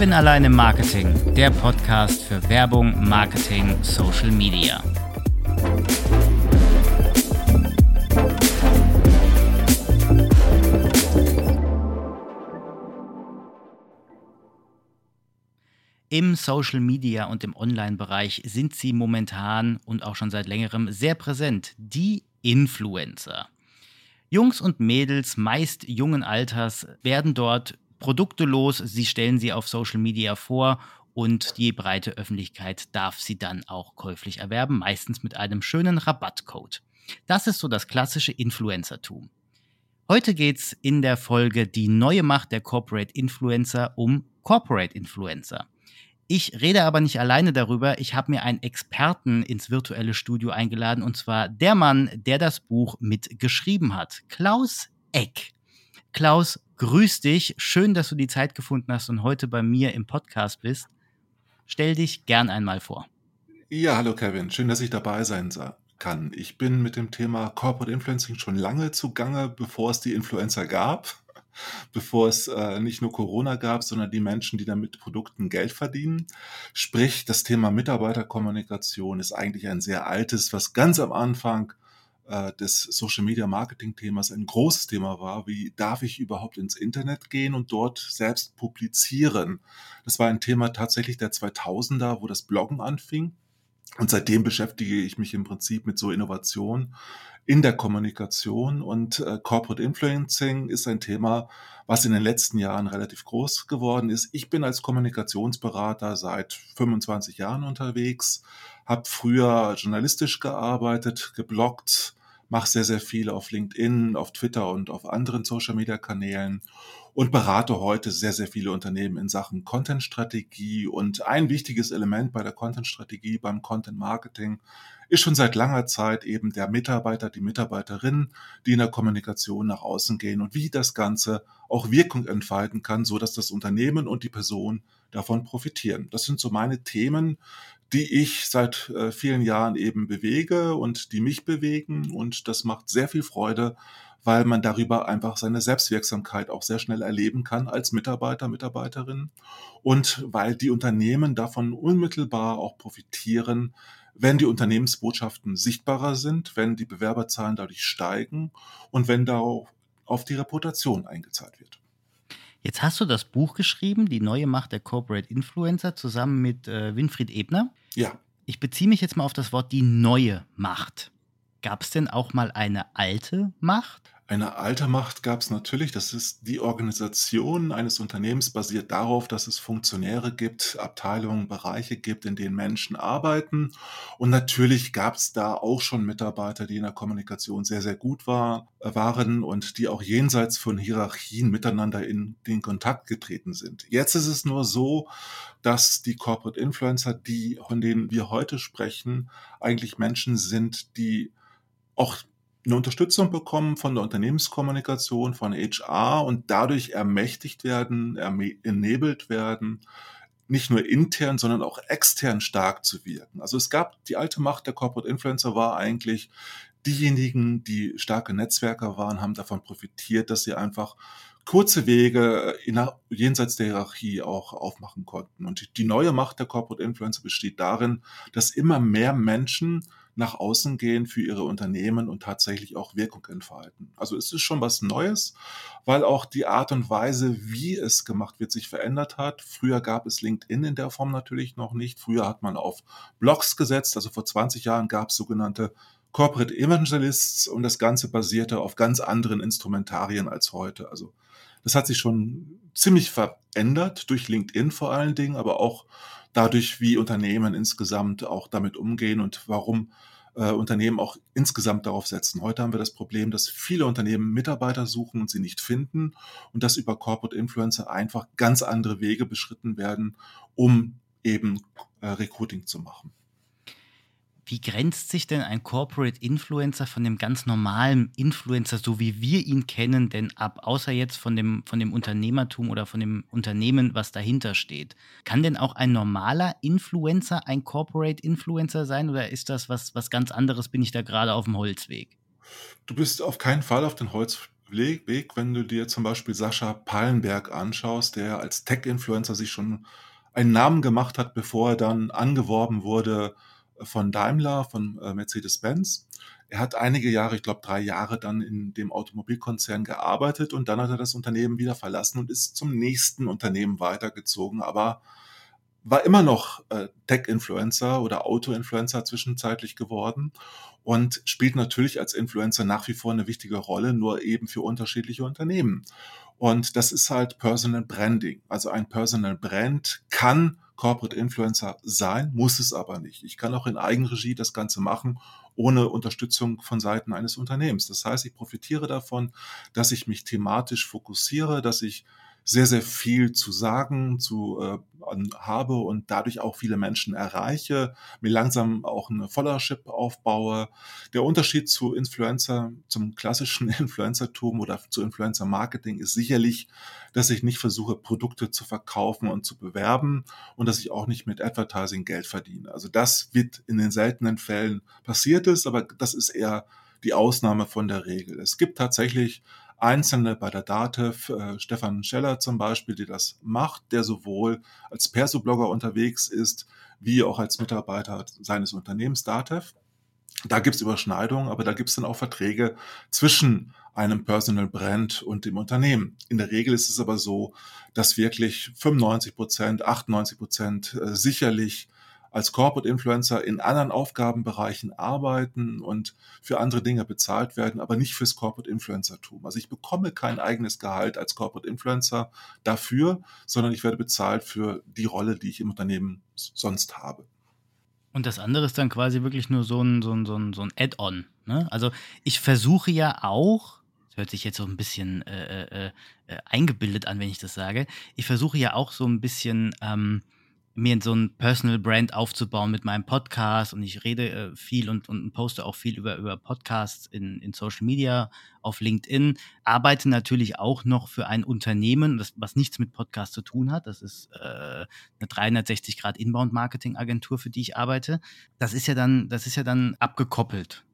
Kevin allein im Marketing, der Podcast für Werbung, Marketing, Social Media. Im Social Media und im Online-Bereich sind sie momentan und auch schon seit längerem sehr präsent, die Influencer. Jungs und Mädels meist jungen Alters werden dort Produkte los, sie stellen sie auf Social Media vor und die breite Öffentlichkeit darf sie dann auch käuflich erwerben, meistens mit einem schönen Rabattcode. Das ist so das klassische Influencertum. Heute geht es in der Folge Die neue Macht der Corporate Influencer um Corporate Influencer. Ich rede aber nicht alleine darüber. Ich habe mir einen Experten ins virtuelle Studio eingeladen und zwar der Mann, der das Buch mitgeschrieben hat, Klaus Eck. Klaus, grüß dich. Schön, dass du die Zeit gefunden hast und heute bei mir im Podcast bist. Stell dich gern einmal vor. Ja, hallo Kevin. Schön, dass ich dabei sein kann. Ich bin mit dem Thema Corporate Influencing schon lange zugange, bevor es die Influencer gab bevor es äh, nicht nur Corona gab, sondern die Menschen, die damit Produkten Geld verdienen. Sprich, das Thema Mitarbeiterkommunikation ist eigentlich ein sehr altes, was ganz am Anfang äh, des Social Media Marketing Themas ein großes Thema war. Wie darf ich überhaupt ins Internet gehen und dort selbst publizieren? Das war ein Thema tatsächlich der 2000er, wo das Bloggen anfing. Und seitdem beschäftige ich mich im Prinzip mit so Innovationen in der Kommunikation und äh, Corporate Influencing ist ein Thema, was in den letzten Jahren relativ groß geworden ist. Ich bin als Kommunikationsberater seit 25 Jahren unterwegs, habe früher journalistisch gearbeitet, gebloggt, mache sehr, sehr viel auf LinkedIn, auf Twitter und auf anderen Social-Media-Kanälen und berate heute sehr, sehr viele Unternehmen in Sachen Content-Strategie. Und ein wichtiges Element bei der Content-Strategie, beim Content-Marketing, ist schon seit langer Zeit eben der Mitarbeiter, die Mitarbeiterin, die in der Kommunikation nach außen gehen und wie das Ganze auch Wirkung entfalten kann, so dass das Unternehmen und die Person davon profitieren. Das sind so meine Themen, die ich seit äh, vielen Jahren eben bewege und die mich bewegen. Und das macht sehr viel Freude, weil man darüber einfach seine Selbstwirksamkeit auch sehr schnell erleben kann als Mitarbeiter, Mitarbeiterin. Und weil die Unternehmen davon unmittelbar auch profitieren, wenn die Unternehmensbotschaften sichtbarer sind, wenn die Bewerberzahlen dadurch steigen und wenn da auf die Reputation eingezahlt wird. Jetzt hast du das Buch geschrieben, Die neue Macht der Corporate Influencer, zusammen mit äh, Winfried Ebner. Ja. Ich beziehe mich jetzt mal auf das Wort die neue Macht. Gab es denn auch mal eine alte Macht? Eine alte Macht gab es natürlich. Das ist die Organisation eines Unternehmens basiert darauf, dass es Funktionäre gibt, Abteilungen, Bereiche gibt, in denen Menschen arbeiten. Und natürlich gab es da auch schon Mitarbeiter, die in der Kommunikation sehr, sehr gut war, äh, waren und die auch jenseits von Hierarchien miteinander in den Kontakt getreten sind. Jetzt ist es nur so, dass die Corporate Influencer, die, von denen wir heute sprechen, eigentlich Menschen sind, die auch eine Unterstützung bekommen von der Unternehmenskommunikation, von HR und dadurch ermächtigt werden, ernebelt werden, nicht nur intern, sondern auch extern stark zu wirken. Also es gab die alte Macht der Corporate Influencer war eigentlich diejenigen, die starke Netzwerker waren, haben davon profitiert, dass sie einfach kurze Wege in, jenseits der Hierarchie auch aufmachen konnten. Und die neue Macht der Corporate Influencer besteht darin, dass immer mehr Menschen nach außen gehen für ihre Unternehmen und tatsächlich auch Wirkung entfalten. Also es ist schon was Neues, weil auch die Art und Weise, wie es gemacht wird, sich verändert hat. Früher gab es LinkedIn in der Form natürlich noch nicht. Früher hat man auf Blogs gesetzt. Also vor 20 Jahren gab es sogenannte Corporate Evangelists und das Ganze basierte auf ganz anderen Instrumentarien als heute. Also das hat sich schon ziemlich verändert durch LinkedIn vor allen Dingen, aber auch dadurch, wie Unternehmen insgesamt auch damit umgehen und warum äh, Unternehmen auch insgesamt darauf setzen. Heute haben wir das Problem, dass viele Unternehmen Mitarbeiter suchen und sie nicht finden und dass über Corporate Influencer einfach ganz andere Wege beschritten werden, um eben äh, Recruiting zu machen. Wie grenzt sich denn ein Corporate Influencer von dem ganz normalen Influencer, so wie wir ihn kennen, denn ab, außer jetzt von dem, von dem Unternehmertum oder von dem Unternehmen, was dahinter steht? Kann denn auch ein normaler Influencer ein Corporate Influencer sein oder ist das was, was ganz anderes? Bin ich da gerade auf dem Holzweg? Du bist auf keinen Fall auf dem Holzweg Weg, wenn du dir zum Beispiel Sascha Pallenberg anschaust, der als Tech-Influencer sich schon einen Namen gemacht hat, bevor er dann angeworben wurde von Daimler, von äh, Mercedes-Benz. Er hat einige Jahre, ich glaube drei Jahre, dann in dem Automobilkonzern gearbeitet und dann hat er das Unternehmen wieder verlassen und ist zum nächsten Unternehmen weitergezogen, aber war immer noch äh, Tech-Influencer oder Auto-Influencer zwischenzeitlich geworden und spielt natürlich als Influencer nach wie vor eine wichtige Rolle, nur eben für unterschiedliche Unternehmen. Und das ist halt Personal Branding. Also ein Personal Brand kann Corporate Influencer sein, muss es aber nicht. Ich kann auch in Eigenregie das Ganze machen, ohne Unterstützung von Seiten eines Unternehmens. Das heißt, ich profitiere davon, dass ich mich thematisch fokussiere, dass ich sehr, sehr viel zu sagen zu, äh, habe und dadurch auch viele Menschen erreiche, mir langsam auch eine Followership aufbaue. Der Unterschied zu Influencer, zum klassischen Influencertum oder zu Influencer-Marketing ist sicherlich, dass ich nicht versuche, Produkte zu verkaufen und zu bewerben und dass ich auch nicht mit Advertising Geld verdiene. Also das wird in den seltenen Fällen passiert ist, aber das ist eher die Ausnahme von der Regel. Es gibt tatsächlich Einzelne bei der DATEV, äh, Stefan Scheller zum Beispiel, der das macht, der sowohl als Perso-Blogger unterwegs ist, wie auch als Mitarbeiter seines Unternehmens DATEV. Da gibt's Überschneidungen, aber da gibt's dann auch Verträge zwischen einem Personal Brand und dem Unternehmen. In der Regel ist es aber so, dass wirklich 95 Prozent, 98 Prozent äh, sicherlich als Corporate Influencer in anderen Aufgabenbereichen arbeiten und für andere Dinge bezahlt werden, aber nicht fürs Corporate Influencertum. Also ich bekomme kein eigenes Gehalt als Corporate Influencer dafür, sondern ich werde bezahlt für die Rolle, die ich im Unternehmen sonst habe. Und das andere ist dann quasi wirklich nur so ein, so ein, so ein, so ein Add-on. Ne? Also ich versuche ja auch, das hört sich jetzt so ein bisschen äh, äh, äh, eingebildet an, wenn ich das sage, ich versuche ja auch so ein bisschen ähm, mir so ein Personal Brand aufzubauen mit meinem Podcast und ich rede äh, viel und, und poste auch viel über, über Podcasts in, in Social Media, auf LinkedIn, arbeite natürlich auch noch für ein Unternehmen, das, was nichts mit Podcast zu tun hat. Das ist äh, eine 360 Grad Inbound Marketing Agentur, für die ich arbeite. Das ist ja dann, das ist ja dann abgekoppelt.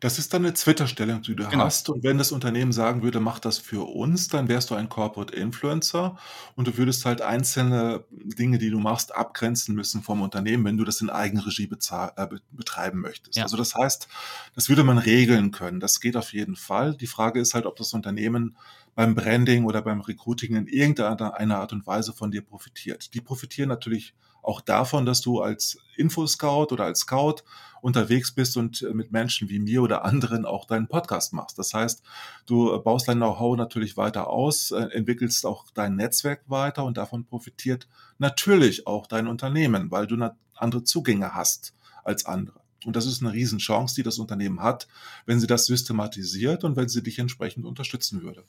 Das ist dann eine Twitter-Stellung, die du Genau. hast. Und wenn das Unternehmen sagen würde, mach das für uns, dann wärst du ein Corporate Influencer und du würdest halt einzelne Dinge, die du machst, abgrenzen müssen vom Unternehmen, wenn du das in Eigenregie bezahl äh, betreiben möchtest. Ja. Also das heißt, das würde man regeln können. Das geht auf jeden Fall. Die Frage ist halt, ob das Unternehmen beim Branding oder beim Recruiting in irgendeiner Art und Weise von dir profitiert. Die profitieren natürlich auch davon, dass du als Infoscout oder als Scout unterwegs bist und äh, mit Menschen wie mir oder anderen auch deinen Podcast machst. Das heißt, du baust dein Know-how natürlich weiter aus, äh, entwickelst auch dein Netzwerk weiter und davon profitiert natürlich auch dein Unternehmen, weil du andere Zugänge hast als andere. Und das ist eine Riesenchance, die das Unternehmen hat, wenn sie das systematisiert und wenn sie dich entsprechend unterstützen würde.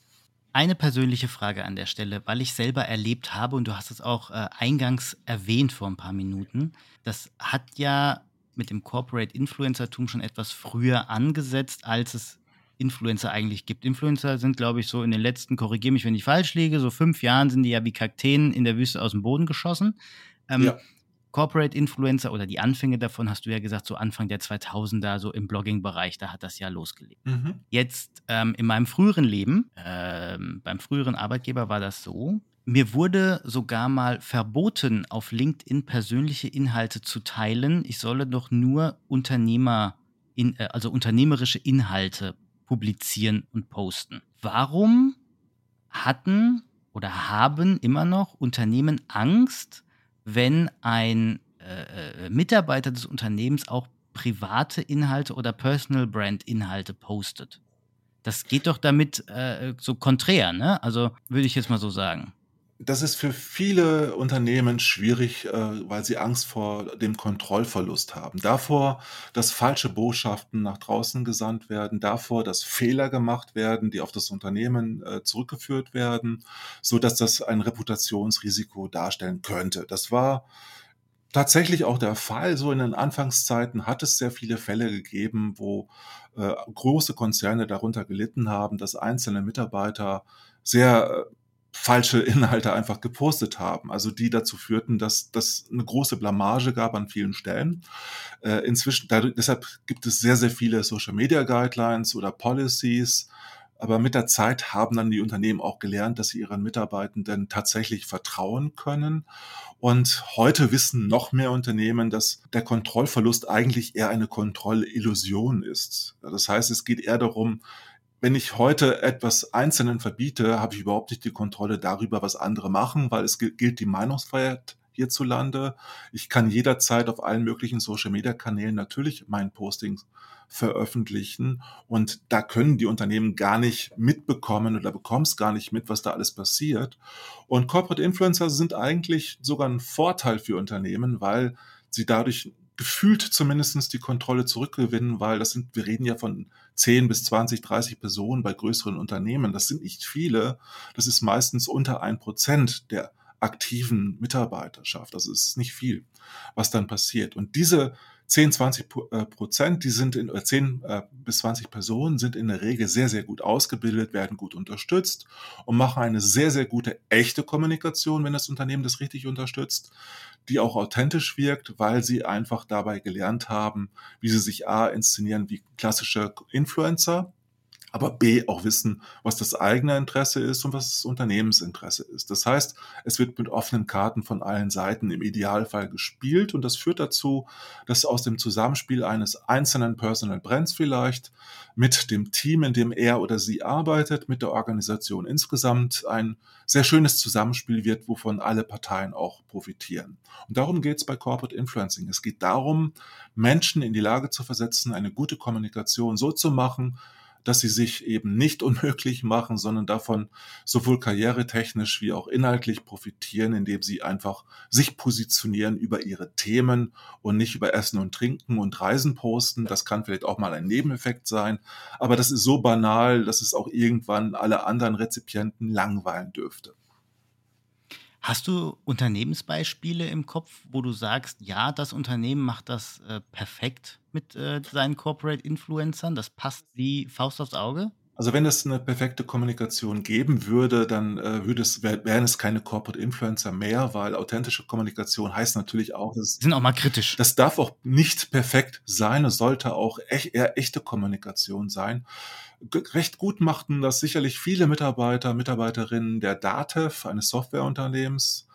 Eine persönliche Frage an der Stelle, weil ich selber erlebt habe, und du hast es auch äh, eingangs erwähnt vor ein paar Minuten, das hat ja mit dem Corporate Influencertum schon etwas früher angesetzt, als es Influencer eigentlich gibt. Influencer sind, glaube ich, so in den letzten, korrigiere mich, wenn ich falsch liege, so fünf Jahren sind die ja wie Kakteen in der Wüste aus dem Boden geschossen. Ähm, ja. Corporate Influencer oder die Anfänge davon, hast du ja gesagt, so Anfang der 2000er, so im Blogging-Bereich, da hat das ja losgelegt. Mhm. Jetzt ähm, in meinem früheren Leben, ähm, beim früheren Arbeitgeber war das so, mir wurde sogar mal verboten, auf LinkedIn persönliche Inhalte zu teilen. Ich solle doch nur Unternehmer, in, äh, also unternehmerische Inhalte publizieren und posten. Warum hatten oder haben immer noch Unternehmen Angst, wenn ein äh, äh, Mitarbeiter des Unternehmens auch private Inhalte oder Personal Brand Inhalte postet. Das geht doch damit äh, so konträr, ne? Also würde ich jetzt mal so sagen. Das ist für viele Unternehmen schwierig, äh, weil sie Angst vor dem Kontrollverlust haben. Davor, dass falsche Botschaften nach draußen gesandt werden, davor, dass Fehler gemacht werden, die auf das Unternehmen äh, zurückgeführt werden, so dass das ein Reputationsrisiko darstellen könnte. Das war tatsächlich auch der Fall. So in den Anfangszeiten hat es sehr viele Fälle gegeben, wo äh, große Konzerne darunter gelitten haben, dass einzelne Mitarbeiter sehr falsche Inhalte einfach gepostet haben, also die dazu führten, dass das eine große Blamage gab an vielen Stellen. Äh, inzwischen, dadurch, deshalb gibt es sehr, sehr viele Social Media Guidelines oder Policies, Aber mit der Zeit haben dann die Unternehmen auch gelernt, dass sie ihren Mitarbeitenden tatsächlich vertrauen können. Und heute wissen noch mehr Unternehmen, dass der Kontrollverlust eigentlich eher eine Kontrollillusion ist. Das heißt, es geht eher darum, wenn ich heute etwas Einzelnen verbiete, habe ich überhaupt nicht die Kontrolle darüber, was andere machen, weil es gilt die Meinungsfreiheit hierzulande. Ich kann jederzeit auf allen möglichen Social-Media-Kanälen natürlich mein Posting veröffentlichen und da können die Unternehmen gar nicht mitbekommen oder bekommen es gar nicht mit, was da alles passiert. Und Corporate Influencer sind eigentlich sogar ein Vorteil für Unternehmen, weil sie dadurch gefühlt zumindestens die Kontrolle zurückgewinnen, weil das sind, wir reden ja von 10 bis 20, 30 Personen bei größeren Unternehmen. Das sind nicht viele. Das ist meistens unter ein Prozent der aktiven Mitarbeiterschaft. Also es ist nicht viel, was dann passiert. Und diese 10, 20 äh, Prozent, die sind in, 10 äh, bis 20 Personen sind in der Regel sehr, sehr gut ausgebildet, werden gut unterstützt und machen eine sehr, sehr gute echte Kommunikation, wenn das Unternehmen das richtig unterstützt, die auch authentisch wirkt, weil sie einfach dabei gelernt haben, wie sie sich A inszenieren wie klassische Influencer, aber B auch wissen, was das eigene Interesse ist und was das Unternehmensinteresse ist. Das heißt, es wird mit offenen Karten von allen Seiten im Idealfall gespielt und das führt dazu, dass aus dem Zusammenspiel eines einzelnen Personal Brands vielleicht mit dem Team, in dem er oder sie arbeitet, mit der Organisation insgesamt ein sehr schönes Zusammenspiel wird, wovon alle Parteien auch profitieren. Und darum geht es bei Corporate Influencing. Es geht darum, Menschen in die Lage zu versetzen, eine gute Kommunikation so zu machen, dass sie sich eben nicht unmöglich machen, sondern davon sowohl karrieretechnisch wie auch inhaltlich profitieren, indem sie einfach sich positionieren über ihre Themen und nicht über Essen und Trinken und Reisen posten. Das kann vielleicht auch mal ein Nebeneffekt sein, aber das ist so banal, dass es auch irgendwann alle anderen Rezipienten langweilen dürfte. Hast du Unternehmensbeispiele im Kopf, wo du sagst, ja, das Unternehmen macht das äh, perfekt mit äh, seinen Corporate Influencern, das passt wie Faust aufs Auge? Also wenn es eine perfekte Kommunikation geben würde, dann äh, würde es, wären es keine Corporate Influencer mehr, weil authentische Kommunikation heißt natürlich auch, dass sind auch mal kritisch. Das darf auch nicht perfekt sein, es sollte auch echt, eher echte Kommunikation sein recht gut machten das sicherlich viele Mitarbeiter, Mitarbeiterinnen der DATEV, eines Softwareunternehmens.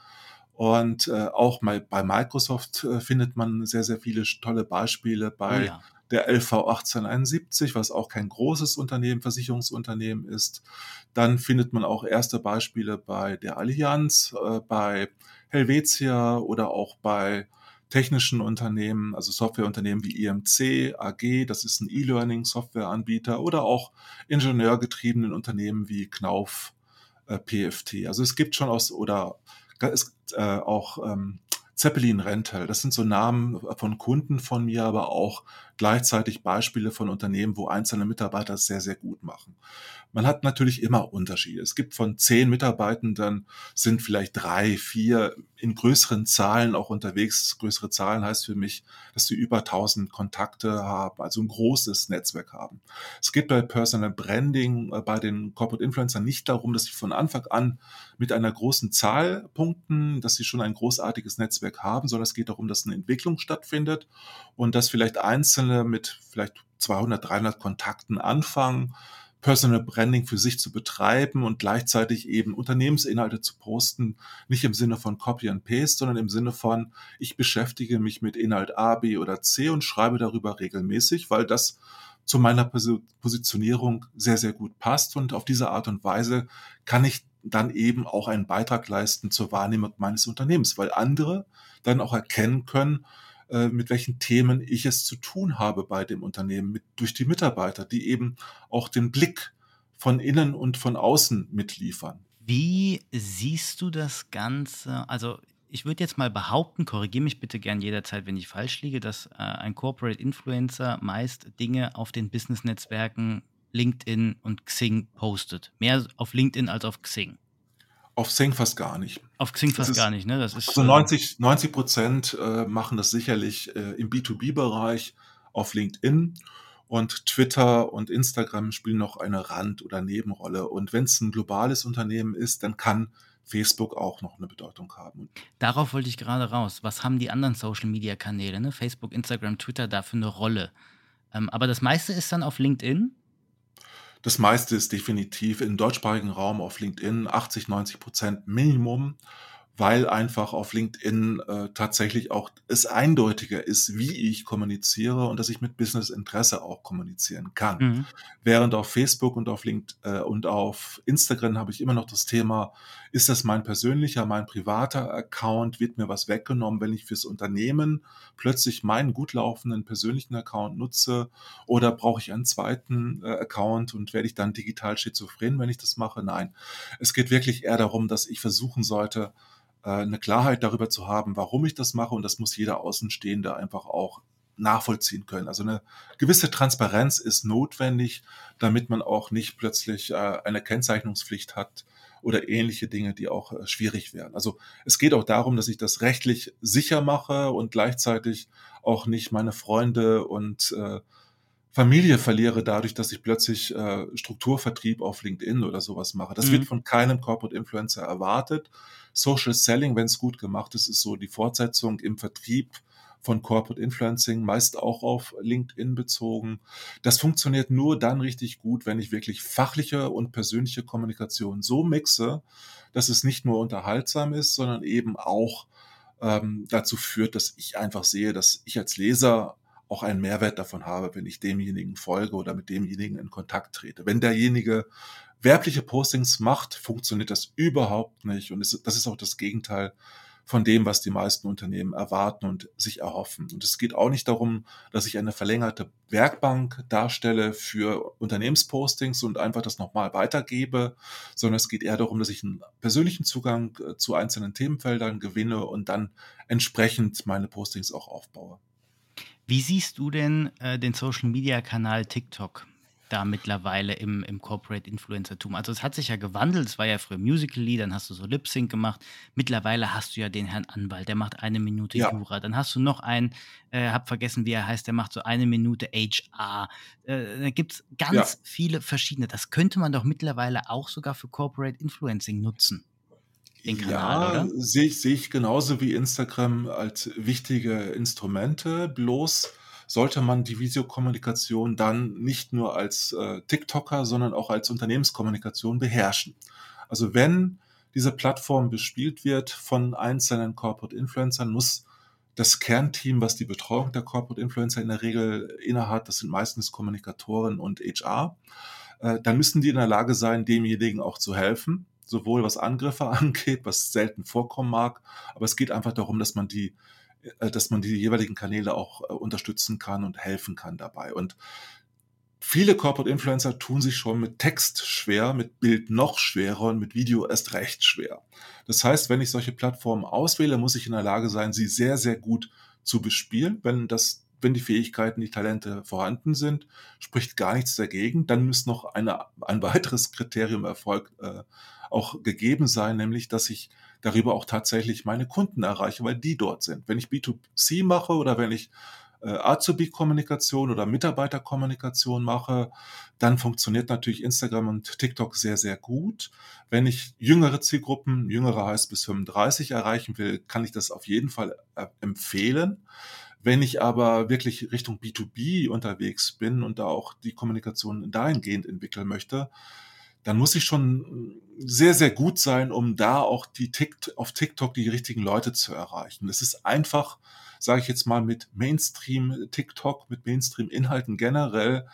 Und äh, auch mal bei Microsoft äh, findet man sehr, sehr viele tolle Beispiele bei oh ja. Der LV 1871, was auch kein großes Unternehmen, Versicherungsunternehmen ist. Dann findet man auch erste Beispiele bei der Allianz, äh, bei Helvetia oder auch bei technischen Unternehmen, also Softwareunternehmen wie IMC, AG, das ist ein E-Learning-Softwareanbieter oder auch ingenieurgetriebenen Unternehmen wie Knauf, äh, PFT. Also es gibt schon aus, oder es, äh, auch ähm, Zeppelin Rental, das sind so Namen von Kunden von mir, aber auch gleichzeitig Beispiele von Unternehmen, wo einzelne Mitarbeiter es sehr, sehr gut machen. Man hat natürlich immer Unterschiede. Es gibt von zehn Mitarbeitenden sind vielleicht drei, vier in größeren Zahlen auch unterwegs. Größere Zahlen heißt für mich, dass sie über 1000 Kontakte haben, also ein großes Netzwerk haben. Es geht bei Personal Branding, äh, bei den Corporate Influencern nicht darum, dass sie von Anfang an mit einer großen Zahl punkten, dass sie schon ein großartiges Netzwerk haben, sondern es geht darum, dass eine Entwicklung stattfindet und dass vielleicht Einzelne mit vielleicht 200, 300 Kontakten anfangen Personal Branding für sich zu betreiben und gleichzeitig eben Unternehmensinhalte zu posten, nicht im Sinne von Copy and Paste, sondern im Sinne von, ich beschäftige mich mit Inhalt A, B oder C und schreibe darüber regelmäßig, weil das zu meiner Positionierung sehr, sehr gut passt. Und auf diese Art und Weise kann ich dann eben auch einen Beitrag leisten zur Wahrnehmung meines Unternehmens, weil andere dann auch erkennen können, äh, mit welchen Themen ich es zu tun habe bei dem Unternehmen, mit, durch die Mitarbeiter, die eben auch den Blick von innen und von außen mitliefern. Wie siehst du das Ganze? Also ich würde jetzt mal behaupten, korrigiere mich bitte gern jederzeit, wenn ich falsch liege, dass äh, ein Corporate Influencer meist Dinge auf den Business-Netzwerken LinkedIn und Xing postet. Mehr auf LinkedIn als auf Xing. Auf Xing fast gar nicht. Auf Xing fast ist, gar nicht, ne? Das ist, also 90, 90 Prozent äh, machen das sicherlich äh, im B2B-Bereich auf LinkedIn und Twitter und Instagram spielen noch eine Rand- oder Nebenrolle. Und wenn es ein globales Unternehmen ist, dann kann Facebook auch noch eine Bedeutung haben. Darauf wollte ich gerade raus. Was haben die anderen Social-Media-Kanäle, ne? Facebook, Instagram, Twitter, dafür eine Rolle? Ähm, aber das meiste ist dann auf LinkedIn? Das meiste ist definitiv im deutschsprachigen Raum auf LinkedIn 80, 90% Minimum weil einfach auf LinkedIn äh, tatsächlich auch es eindeutiger ist, wie ich kommuniziere und dass ich mit Business-Interesse auch kommunizieren kann. Mhm. Während auf Facebook und auf LinkedIn äh, und auf Instagram habe ich immer noch das Thema, ist das mein persönlicher, mein privater Account, wird mir was weggenommen, wenn ich fürs Unternehmen plötzlich meinen gut laufenden persönlichen Account nutze oder brauche ich einen zweiten äh, Account und werde ich dann digital schizophren, wenn ich das mache? Nein. Es geht wirklich eher darum, dass ich versuchen sollte, eine Klarheit darüber zu haben, warum ich das mache und das muss jeder Außenstehende einfach auch nachvollziehen können. Also eine gewisse Transparenz ist notwendig, damit man auch nicht plötzlich äh, eine Kennzeichnungspflicht hat oder ähnliche Dinge, die auch äh, schwierig werden. Also es geht auch darum, dass ich das rechtlich sicher mache und gleichzeitig auch nicht meine Freunde und äh, Familie verliere dadurch, dass ich plötzlich äh, Strukturvertrieb auf LinkedIn oder sowas mache. Das mhm. wird von keinem Corporate Influencer erwartet. Social Selling, wenn es gut gemacht ist, ist so die Fortsetzung im Vertrieb von Corporate Influencing, meist auch auf LinkedIn bezogen. Das funktioniert nur dann richtig gut, wenn ich wirklich fachliche und persönliche Kommunikation so mixe, dass es nicht nur unterhaltsam ist, sondern eben auch ähm, dazu führt, dass ich einfach sehe, dass ich als Leser auch einen Mehrwert davon habe, wenn ich demjenigen folge oder mit demjenigen in Kontakt trete. Wenn derjenige werbliche Postings macht, funktioniert das überhaupt nicht. Und das ist auch das Gegenteil von dem, was die meisten Unternehmen erwarten und sich erhoffen. Und es geht auch nicht darum, dass ich eine verlängerte Werkbank darstelle für Unternehmenspostings und einfach das nochmal weitergebe, sondern es geht eher darum, dass ich einen persönlichen Zugang äh, zu einzelnen Themenfeldern gewinne und dann entsprechend meine Postings auch aufbaue. Wie siehst du denn äh, den Social-Media-Kanal TikTok da mittlerweile im, im Corporate Influencer-Tum? Also es hat sich ja gewandelt, es war ja früher Musical.ly, dann hast du so Lip-Sync gemacht. Mittlerweile hast du ja den Herrn Anwalt, der macht eine Minute Ja. Jura. Dann hast du noch einen, äh, hab vergessen, wie er heißt, der macht so eine Minute HR. Äh, da gibt es Ja. ganz viele verschiedene. Das könnte man doch mittlerweile auch sogar für Corporate Influencing nutzen den Kanal, Ja, sehe ich, sehe ich genauso wie Instagram als wichtige Instrumente. Bloß sollte man die Videokommunikation dann nicht nur als äh, TikToker, sondern auch als Unternehmenskommunikation beherrschen. Also wenn diese Plattform bespielt wird von einzelnen Corporate Influencern, muss das Kernteam, was die Betreuung der Corporate Influencer in der Regel innehat, das sind meistens Kommunikatoren und HR, äh, dann müssen die in der Lage sein, demjenigen auch zu helfen sowohl was Angriffe angeht, was selten vorkommen mag, aber es geht einfach darum, dass man die, äh, dass man die jeweiligen Kanäle auch äh, unterstützen kann und helfen kann dabei. Und viele Corporate Influencer tun sich schon mit Text schwer, mit Bild noch schwerer und mit Video erst recht schwer. Das heißt, wenn ich solche Plattformen auswähle, muss ich in der Lage sein, sie sehr, sehr gut zu bespielen. Wenn das wenn die Fähigkeiten, die Talente vorhanden sind, spricht gar nichts dagegen. Dann muss noch eine, ein weiteres Kriterium Erfolg äh, auch gegeben sein, nämlich dass ich darüber auch tatsächlich meine Kunden erreiche, weil die dort sind. Wenn ich B2C mache oder wenn ich äh, Azubi-Kommunikation oder Mitarbeiterkommunikation mache, dann funktioniert natürlich Instagram und TikTok sehr, sehr gut. Wenn ich jüngere Zielgruppen, jüngere heißt bis 35 erreichen will, kann ich das auf jeden Fall äh, empfehlen. Wenn ich aber wirklich Richtung B2B unterwegs bin und da auch die Kommunikation dahingehend entwickeln möchte, dann muss ich schon sehr, sehr gut sein, um da auch die Tikt auf TikTok die richtigen Leute zu erreichen. Es ist einfach, sage ich jetzt mal, mit Mainstream TikTok, mit Mainstream-Inhalten generell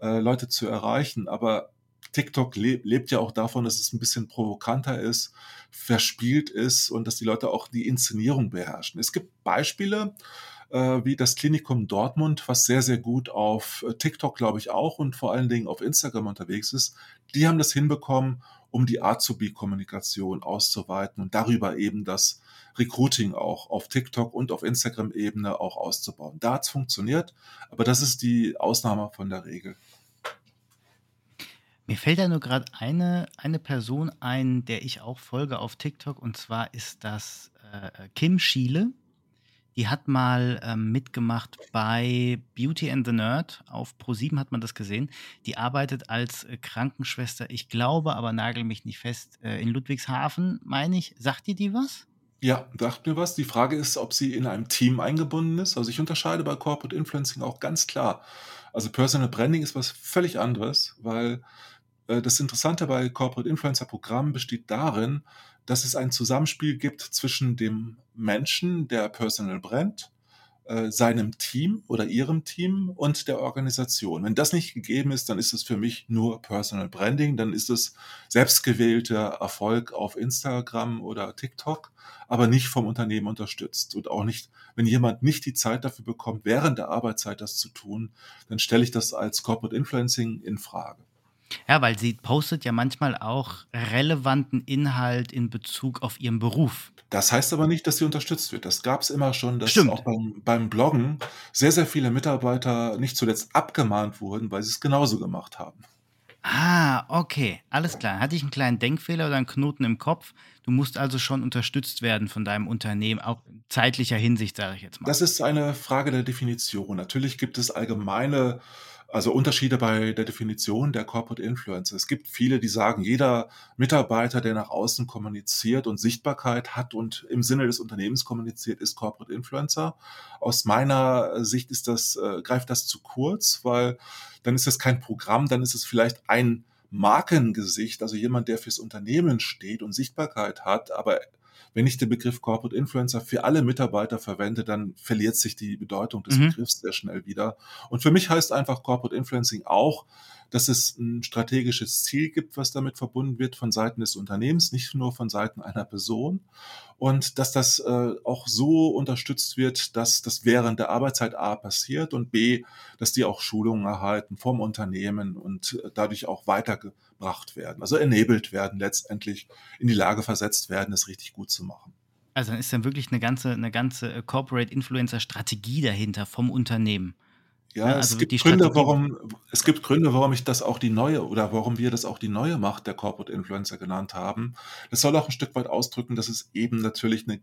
äh, Leute zu erreichen. Aber TikTok leb, lebt ja auch davon, dass es ein bisschen provokanter ist, verspielt ist und dass die Leute auch die Inszenierung beherrschen. Es gibt Beispiele, äh, wie das Klinikum Dortmund, was sehr, sehr gut auf äh, TikTok, glaube ich, auch und vor allen Dingen auf Instagram unterwegs ist. Die haben das hinbekommen, um die Azubi-Kommunikation auszuweiten und darüber eben das Recruiting auch auf TikTok und auf Instagram-Ebene auch auszubauen. Da hat es funktioniert, aber das ist die Ausnahme von der Regel. Mir fällt da nur gerade eine, eine Person ein, der ich auch folge auf TikTok, und zwar ist das äh, Kim Schiele. Die hat mal ähm, mitgemacht bei Beauty and the Nerd. Auf Pro7 hat man das gesehen. Die arbeitet als äh, Krankenschwester, ich glaube, aber nagel mich nicht fest, äh, in Ludwigshafen, meine ich. Sagt dir die was? Ja, sagt mir was. Die Frage ist, ob sie in einem Team eingebunden ist. Also ich unterscheide bei Corporate Influencing auch ganz klar Also Personal Branding ist was völlig anderes, weil äh, das Interessante bei Corporate Influencer Programmen besteht darin, dass es ein Zusammenspiel gibt zwischen dem Menschen, der Personal Brand, äh, seinem Team oder ihrem Team und der Organisation. Wenn das nicht gegeben ist, dann ist es für mich nur Personal Branding, dann ist es selbstgewählter Erfolg auf Instagram oder TikTok, aber nicht vom Unternehmen unterstützt und auch nicht, wenn jemand nicht die Zeit dafür bekommt, während der Arbeitszeit das zu tun, dann stelle ich das als Corporate Influencing in Frage. Ja, weil sie postet ja manchmal auch relevanten Inhalt in Bezug auf ihren Beruf. Das heißt aber nicht, dass sie unterstützt wird. Das gab es immer schon, dass Stimmt. auch beim, beim Bloggen sehr, sehr viele Mitarbeiter nicht zuletzt abgemahnt wurden, weil sie es genauso gemacht haben. Ah, okay, alles klar. Hatte ich einen kleinen Denkfehler oder einen Knoten im Kopf? Du musst also schon unterstützt werden von deinem Unternehmen, auch in zeitlicher Hinsicht, sage ich jetzt mal. Das ist eine Frage der Definition. Natürlich gibt es allgemeine also Unterschiede bei der Definition der Corporate Influencer. Es gibt viele, die sagen, jeder Mitarbeiter, der nach außen kommuniziert und Sichtbarkeit hat und im Sinne des Unternehmens kommuniziert, ist Corporate Influencer. Aus meiner Sicht ist das, äh, greift das zu kurz, weil dann ist es kein Programm, dann ist es vielleicht ein Markengesicht, also jemand, der fürs Unternehmen steht und Sichtbarkeit hat, aber wenn ich den Begriff Corporate Influencer für alle Mitarbeiter verwende, dann verliert sich die Bedeutung des mhm. Begriffs sehr schnell wieder. Und für mich heißt einfach Corporate Influencing auch, dass es ein strategisches Ziel gibt, was damit verbunden wird von Seiten des Unternehmens, nicht nur von Seiten einer Person. Und dass das äh, auch so unterstützt wird, dass das während der Arbeitszeit A passiert und B, dass die auch Schulungen erhalten vom Unternehmen und äh, dadurch auch weitergebracht werden, also enabled werden, letztendlich in die Lage versetzt werden, es richtig gut zu machen. Also dann ist dann wirklich eine ganze, eine ganze äh, Corporate Influencer Strategie dahinter vom Unternehmen. Ja, Ja, es also gibt Gründe, warum es gibt Gründe, warum ich das auch die neue oder warum wir das auch die neue Macht der Corporate Influencer genannt haben. Das soll auch ein Stück weit ausdrücken, dass es eben natürlich 'ne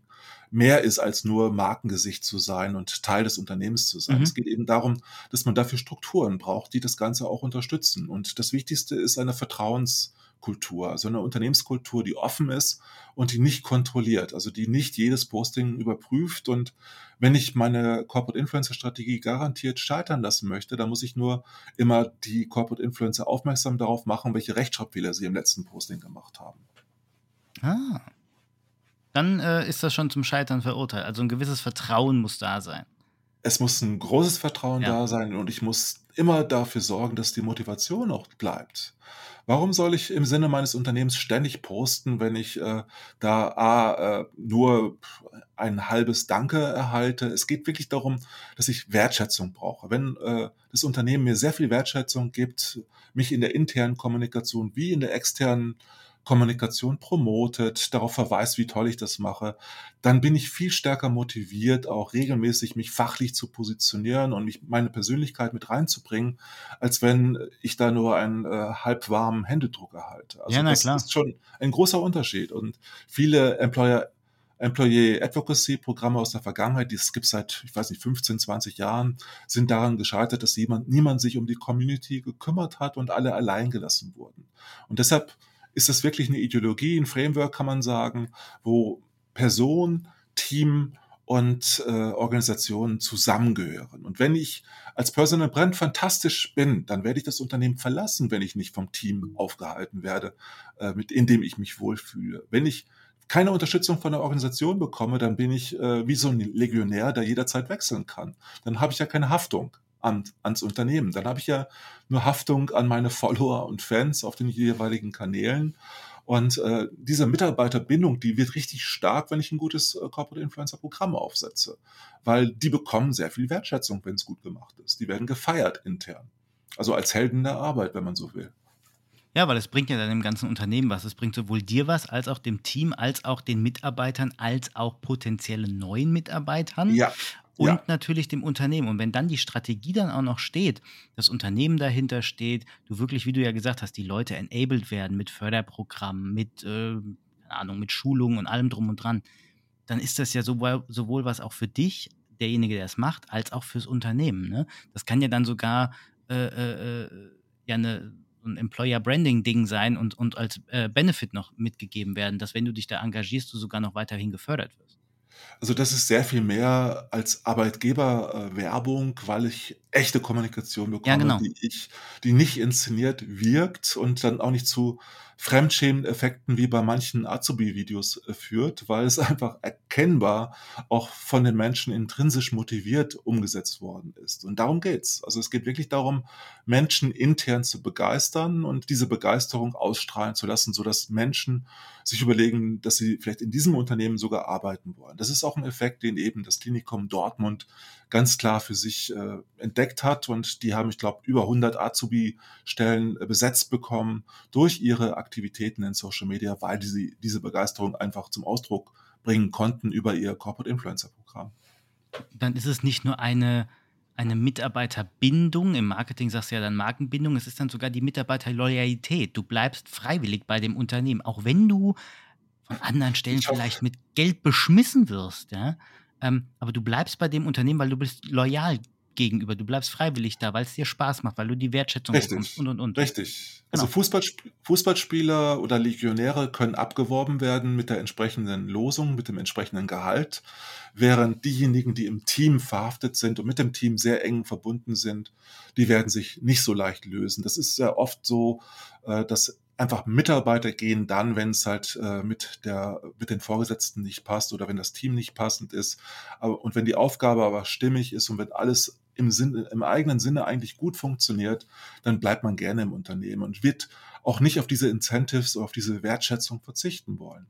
mehr ist, als nur Markengesicht zu sein und Teil des Unternehmens zu sein. Es mhm. geht eben darum, dass man dafür Strukturen braucht, die das Ganze auch unterstützen. Und das Wichtigste ist eine Vertrauens Kultur, also eine Unternehmenskultur, die offen ist und die nicht kontrolliert, also die nicht jedes Posting überprüft. Und wenn ich meine Corporate Influencer Strategie garantiert scheitern lassen möchte, dann muss ich nur immer die Corporate Influencer aufmerksam darauf machen, welche Rechtschreibfehler sie im letzten Posting gemacht haben. Ah. Dann äh, ist das schon zum Scheitern verurteilt. Also ein gewisses Vertrauen muss da sein. Es muss ein großes Vertrauen ja. da sein und ich muss immer dafür sorgen, dass die Motivation auch bleibt. Warum soll ich im Sinne meines Unternehmens ständig posten, wenn ich äh, da A, äh, nur ein halbes Danke erhalte? Es geht wirklich darum, dass ich Wertschätzung brauche. Wenn äh, das Unternehmen mir sehr viel Wertschätzung gibt, mich in der internen Kommunikation wie in der externen Kommunikation promotet, darauf verweist, wie toll ich das mache, dann bin ich viel stärker motiviert, auch regelmäßig mich fachlich zu positionieren und mich meine Persönlichkeit mit reinzubringen, als wenn ich da nur einen äh, halbwarmen Händedruck erhalte. Also ja, na, das klar. ist schon ein großer Unterschied. Und viele Employer Employee Advocacy Programme aus der Vergangenheit, die es gibt seit, ich weiß nicht, 15, 20 Jahren, sind daran gescheitert, dass jemand, niemand sich um die Community gekümmert hat und alle allein gelassen wurden. Und deshalb ist das wirklich eine Ideologie, ein Framework, kann man sagen, wo Person, Team und äh, Organisationen zusammengehören. Und wenn ich als Personal Brand fantastisch bin, dann werde ich das Unternehmen verlassen, wenn ich nicht vom Team aufgehalten werde, äh, mit in dem ich mich wohlfühle. Wenn ich keine Unterstützung von der Organisation bekomme, dann bin ich äh, wie so ein Legionär, der jederzeit wechseln kann. Dann habe ich ja keine Haftung an, ans Unternehmen. Dann habe ich ja nur Haftung an meine Follower und Fans auf den jeweiligen Kanälen. Und äh, diese Mitarbeiterbindung, die wird richtig stark, wenn ich ein gutes äh, Corporate Influencer Programm aufsetze. Weil die bekommen sehr viel Wertschätzung, wenn es gut gemacht ist. Die werden gefeiert intern. Also als Helden der Arbeit, wenn man so will. Ja, weil es bringt ja dann dem ganzen Unternehmen was. Es bringt sowohl dir was, als auch dem Team, als auch den Mitarbeitern, als auch potenziellen neuen Mitarbeitern. Ja und ja. natürlich dem Unternehmen. Und wenn dann die Strategie dann auch noch steht, das Unternehmen dahinter steht, du wirklich, wie du ja gesagt hast, die Leute enabled werden mit Förderprogrammen, mit, äh, keine Ahnung, mit Schulungen und allem drum und dran, dann ist das ja sowohl, sowohl was auch für dich, derjenige, der es macht, als auch fürs Unternehmen. Ne? Das kann ja dann sogar äh, äh, äh ja eine, ein Employer-Branding-Ding sein und, und als äh, Benefit noch mitgegeben werden, dass wenn du dich da engagierst, du sogar noch weiterhin gefördert wirst. Also, das ist sehr viel mehr als Arbeitgeberwerbung, weil ich echte Kommunikation Ja, bekomme, genau. die ich die nicht inszeniert wirkt und dann auch nicht zu Fremdschämen-Effekten wie bei manchen Azubi-Videos, äh, führt, weil es einfach erkennbar auch von den Menschen intrinsisch motiviert umgesetzt worden ist. Und darum geht's. Also, es geht wirklich darum, Menschen intern zu begeistern und diese Begeisterung ausstrahlen zu lassen, sodass Menschen sich überlegen, dass sie vielleicht in diesem Unternehmen sogar arbeiten wollen. Das ist auch ein Effekt, den eben das Klinikum Dortmund ganz klar für sich äh, entdeckt hat und die haben, ich glaube, über 100 Azubi-Stellen äh, besetzt bekommen durch ihre Aktivitäten in Social Media, weil sie diese Begeisterung einfach zum Ausdruck bringen konnten über ihr Corporate Influencer Programm. Dann ist es nicht nur eine eine Mitarbeiterbindung, im Marketing sagst du ja dann Markenbindung, es ist dann sogar die Mitarbeiterloyalität. Du bleibst freiwillig bei dem Unternehmen, auch wenn du von anderen Stellen vielleicht mit Geld beschmissen wirst, ja. Ähm, aber du bleibst bei dem Unternehmen, weil du bist loyal gegenüber. Du bleibst freiwillig da, weil es dir Spaß macht, weil du die Wertschätzung bekommst Richtig, und und und. richtig. Also Genau. Fußballsp Fußballspieler oder Legionäre können abgeworben werden mit der entsprechenden Losung, mit dem entsprechenden Gehalt, während diejenigen, die im Team verhaftet sind und mit dem Team sehr eng verbunden sind, die werden sich nicht so leicht lösen. Das ist sehr oft so, äh, dass einfach Mitarbeiter gehen dann, wenn es halt äh, mit der mit den Vorgesetzten nicht passt oder wenn das Team nicht passend ist. Aber, und wenn die Aufgabe aber stimmig ist und wenn alles im, Sinne, im eigenen Sinne eigentlich gut funktioniert, dann bleibt man gerne im Unternehmen und wird auch nicht auf diese Incentives, auf diese Wertschätzung verzichten wollen.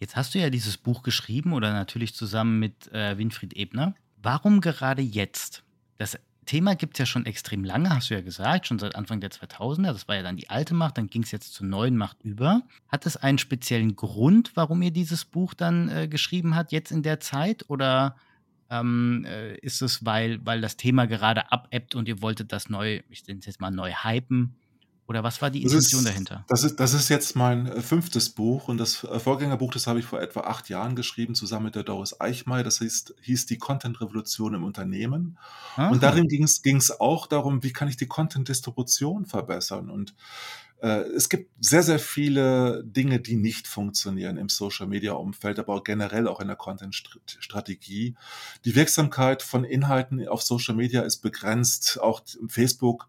Jetzt hast du ja dieses Buch geschrieben oder natürlich zusammen mit äh, Winfried Ebner. Warum gerade jetzt? Das Thema gibt es ja schon extrem lange, hast du ja gesagt, schon seit Anfang der 2000er. Das war ja dann die alte Macht, dann ging es jetzt zur neuen Macht über. Hat es einen speziellen Grund, warum ihr dieses Buch dann äh, geschrieben habt, jetzt in der Zeit? Oder ähm, äh, ist es, weil, weil das Thema gerade abebbt und ihr wolltet das neu, ich nenne es jetzt mal neu hypen? Oder was war die Das Intention ist, dahinter? das ist, das ist jetzt mein äh, fünftes Buch und das äh, Vorgängerbuch, das habe ich vor etwa acht Jahren geschrieben, zusammen mit der Doris Eichmeier. Das hieß, hieß die Content-Revolution im Unternehmen. Und Ah, darin ging es, auch darum, wie kann ich die Content-Distribution verbessern. Und äh, es gibt sehr, sehr viele Dinge, die nicht funktionieren im Social-Media-Umfeld, aber auch generell auch in der Content-Strategie. Die Wirksamkeit von Inhalten auf Social Media ist begrenzt. Auch Facebook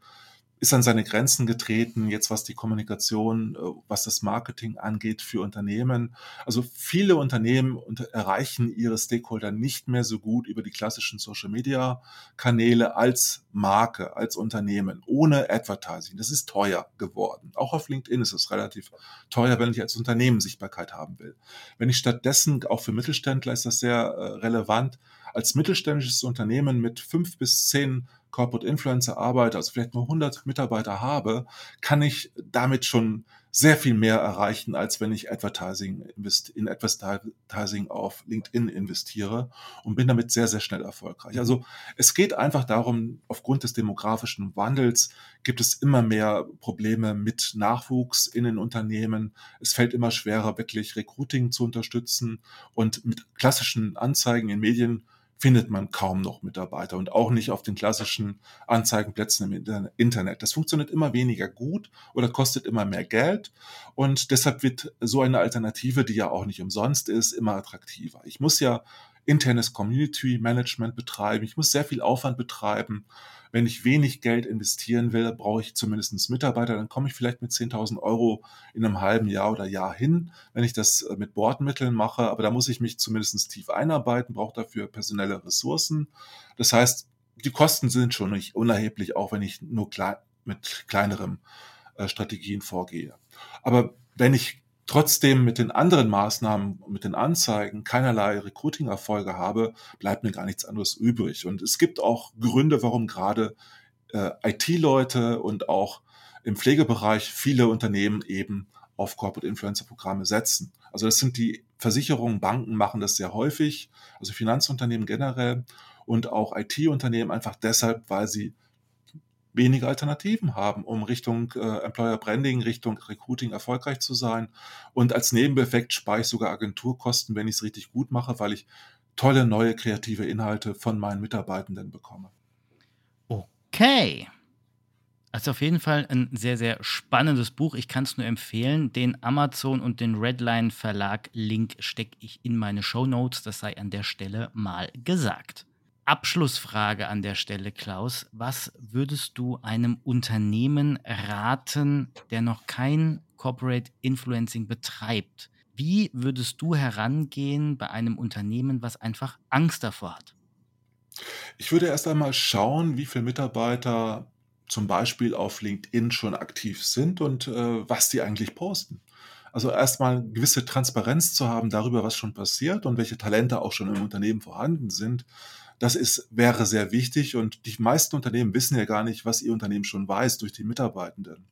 ist an seine Grenzen getreten, jetzt was die Kommunikation, äh, was das Marketing angeht für Unternehmen. Also viele Unternehmen unter- erreichen ihre Stakeholder nicht mehr so gut über die klassischen Social-Media-Kanäle als Marke, als Unternehmen, ohne Advertising. Das ist teuer geworden. Auch auf LinkedIn ist es relativ teuer, wenn ich als Unternehmen Sichtbarkeit haben will. Wenn ich stattdessen, auch für Mittelständler ist das sehr äh, relevant, als mittelständisches Unternehmen mit fünf bis zehn Corporate Influencer arbeite, also vielleicht nur 100 Mitarbeiter habe, kann ich damit schon sehr viel mehr erreichen, als wenn ich Advertising in Advertising auf LinkedIn investiere und bin damit sehr, sehr schnell erfolgreich. Also es geht einfach darum, aufgrund des demografischen Wandels gibt es immer mehr Probleme mit Nachwuchs in den Unternehmen. Es fällt immer schwerer, wirklich Recruiting zu unterstützen und mit klassischen Anzeigen in Medien findet man kaum noch Mitarbeiter und auch nicht auf den klassischen Anzeigenplätzen im Internet. Das funktioniert immer weniger gut oder kostet immer mehr Geld und deshalb wird so eine Alternative, die ja auch nicht umsonst ist, immer attraktiver. Ich muss ja internes Community Management betreiben, ich muss sehr viel Aufwand betreiben. Wenn ich wenig Geld investieren will, brauche ich zumindest Mitarbeiter, dann komme ich vielleicht mit 10.000 Euro in einem halben Jahr oder Jahr hin, wenn ich das äh, mit Bordmitteln mache. Aber da muss ich mich zumindest tief einarbeiten, brauche dafür personelle Ressourcen. Das heißt, die Kosten sind schon nicht unerheblich, auch wenn ich nur klein, mit kleineren äh, Strategien vorgehe. Aber wenn ich trotzdem mit den anderen Maßnahmen, mit den Anzeigen keinerlei Recruiting-Erfolge habe, bleibt mir gar nichts anderes übrig. Und es gibt auch Gründe, warum gerade äh, IT-Leute und auch im Pflegebereich viele Unternehmen eben auf Corporate Influencer Programme setzen. Also das sind die Versicherungen, Banken machen das sehr häufig, also Finanzunternehmen generell und auch IT-Unternehmen einfach deshalb, weil sie wenige Alternativen haben, um Richtung äh, Employer Branding, Richtung Recruiting erfolgreich zu sein. Und als Nebeneffekt spare ich sogar Agenturkosten, wenn ich es richtig gut mache, weil ich tolle neue kreative Inhalte von meinen Mitarbeitenden bekomme. okay. Also auf jeden Fall ein sehr, sehr spannendes Buch. Ich kann es nur empfehlen. Den Amazon und den Redline Verlag Link stecke ich in meine Show Notes. Das sei an der Stelle mal gesagt. Abschlussfrage an der Stelle, Klaus. Was würdest du einem Unternehmen raten, der noch kein Corporate Influencing betreibt? Wie würdest du herangehen bei einem Unternehmen, was einfach Angst davor hat? Ich würde erst einmal schauen, wie viele Mitarbeiter zum Beispiel auf LinkedIn schon aktiv sind und äh, was die eigentlich posten. Also erstmal gewisse Transparenz zu haben darüber, was schon passiert und welche Talente auch schon im Unternehmen vorhanden sind. Das ist, wäre sehr wichtig und die meisten Unternehmen wissen ja gar nicht, was ihr Unternehmen schon weiß durch die Mitarbeitenden.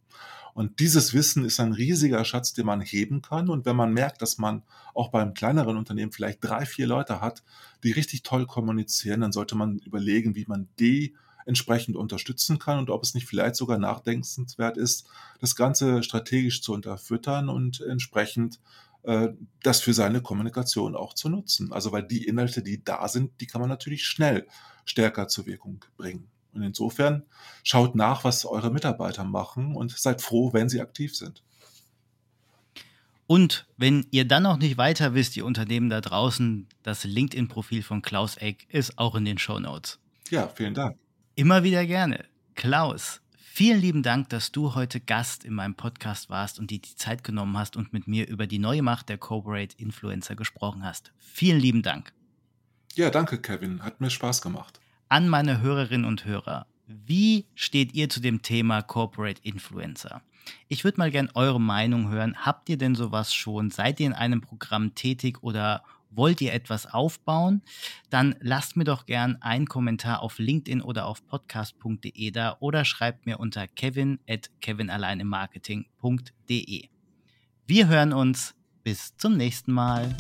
Und dieses Wissen ist ein riesiger Schatz, den man heben kann. Und wenn man merkt, dass man auch beim kleineren Unternehmen vielleicht drei, vier Leute hat, die richtig toll kommunizieren, dann sollte man überlegen, wie man die entsprechend unterstützen kann und ob es nicht vielleicht sogar nachdenkenswert ist, das Ganze strategisch zu unterfüttern und entsprechend das für seine Kommunikation auch zu nutzen. Also weil die Inhalte, die da sind, die kann man natürlich schnell stärker zur Wirkung bringen. Und insofern schaut nach, was eure Mitarbeiter machen und seid froh, wenn sie aktiv sind. Und wenn ihr dann noch nicht weiter wisst, ihr Unternehmen da draußen, das LinkedIn-Profil von Klaus Eck ist auch in den Show Notes. Ja, vielen Dank. Immer wieder gerne. Klaus, vielen lieben Dank, dass du heute Gast in meinem Podcast warst und dir die Zeit genommen hast und mit mir über die neue Macht der Corporate Influencer gesprochen hast. Vielen lieben Dank. Ja, danke, Kevin. Hat mir Spaß gemacht. An meine Hörerinnen und Hörer. Wie steht ihr zu dem Thema Corporate Influencer? Ich würde mal gerne eure Meinung hören. Habt ihr denn sowas schon? Seid ihr in einem Programm tätig oder wollt ihr etwas aufbauen, dann lasst mir doch gern einen Kommentar auf LinkedIn oder auf podcast.de da oder schreibt mir unter kevin at kevinalleinemarketing.de. Wir hören uns. Bis zum nächsten Mal.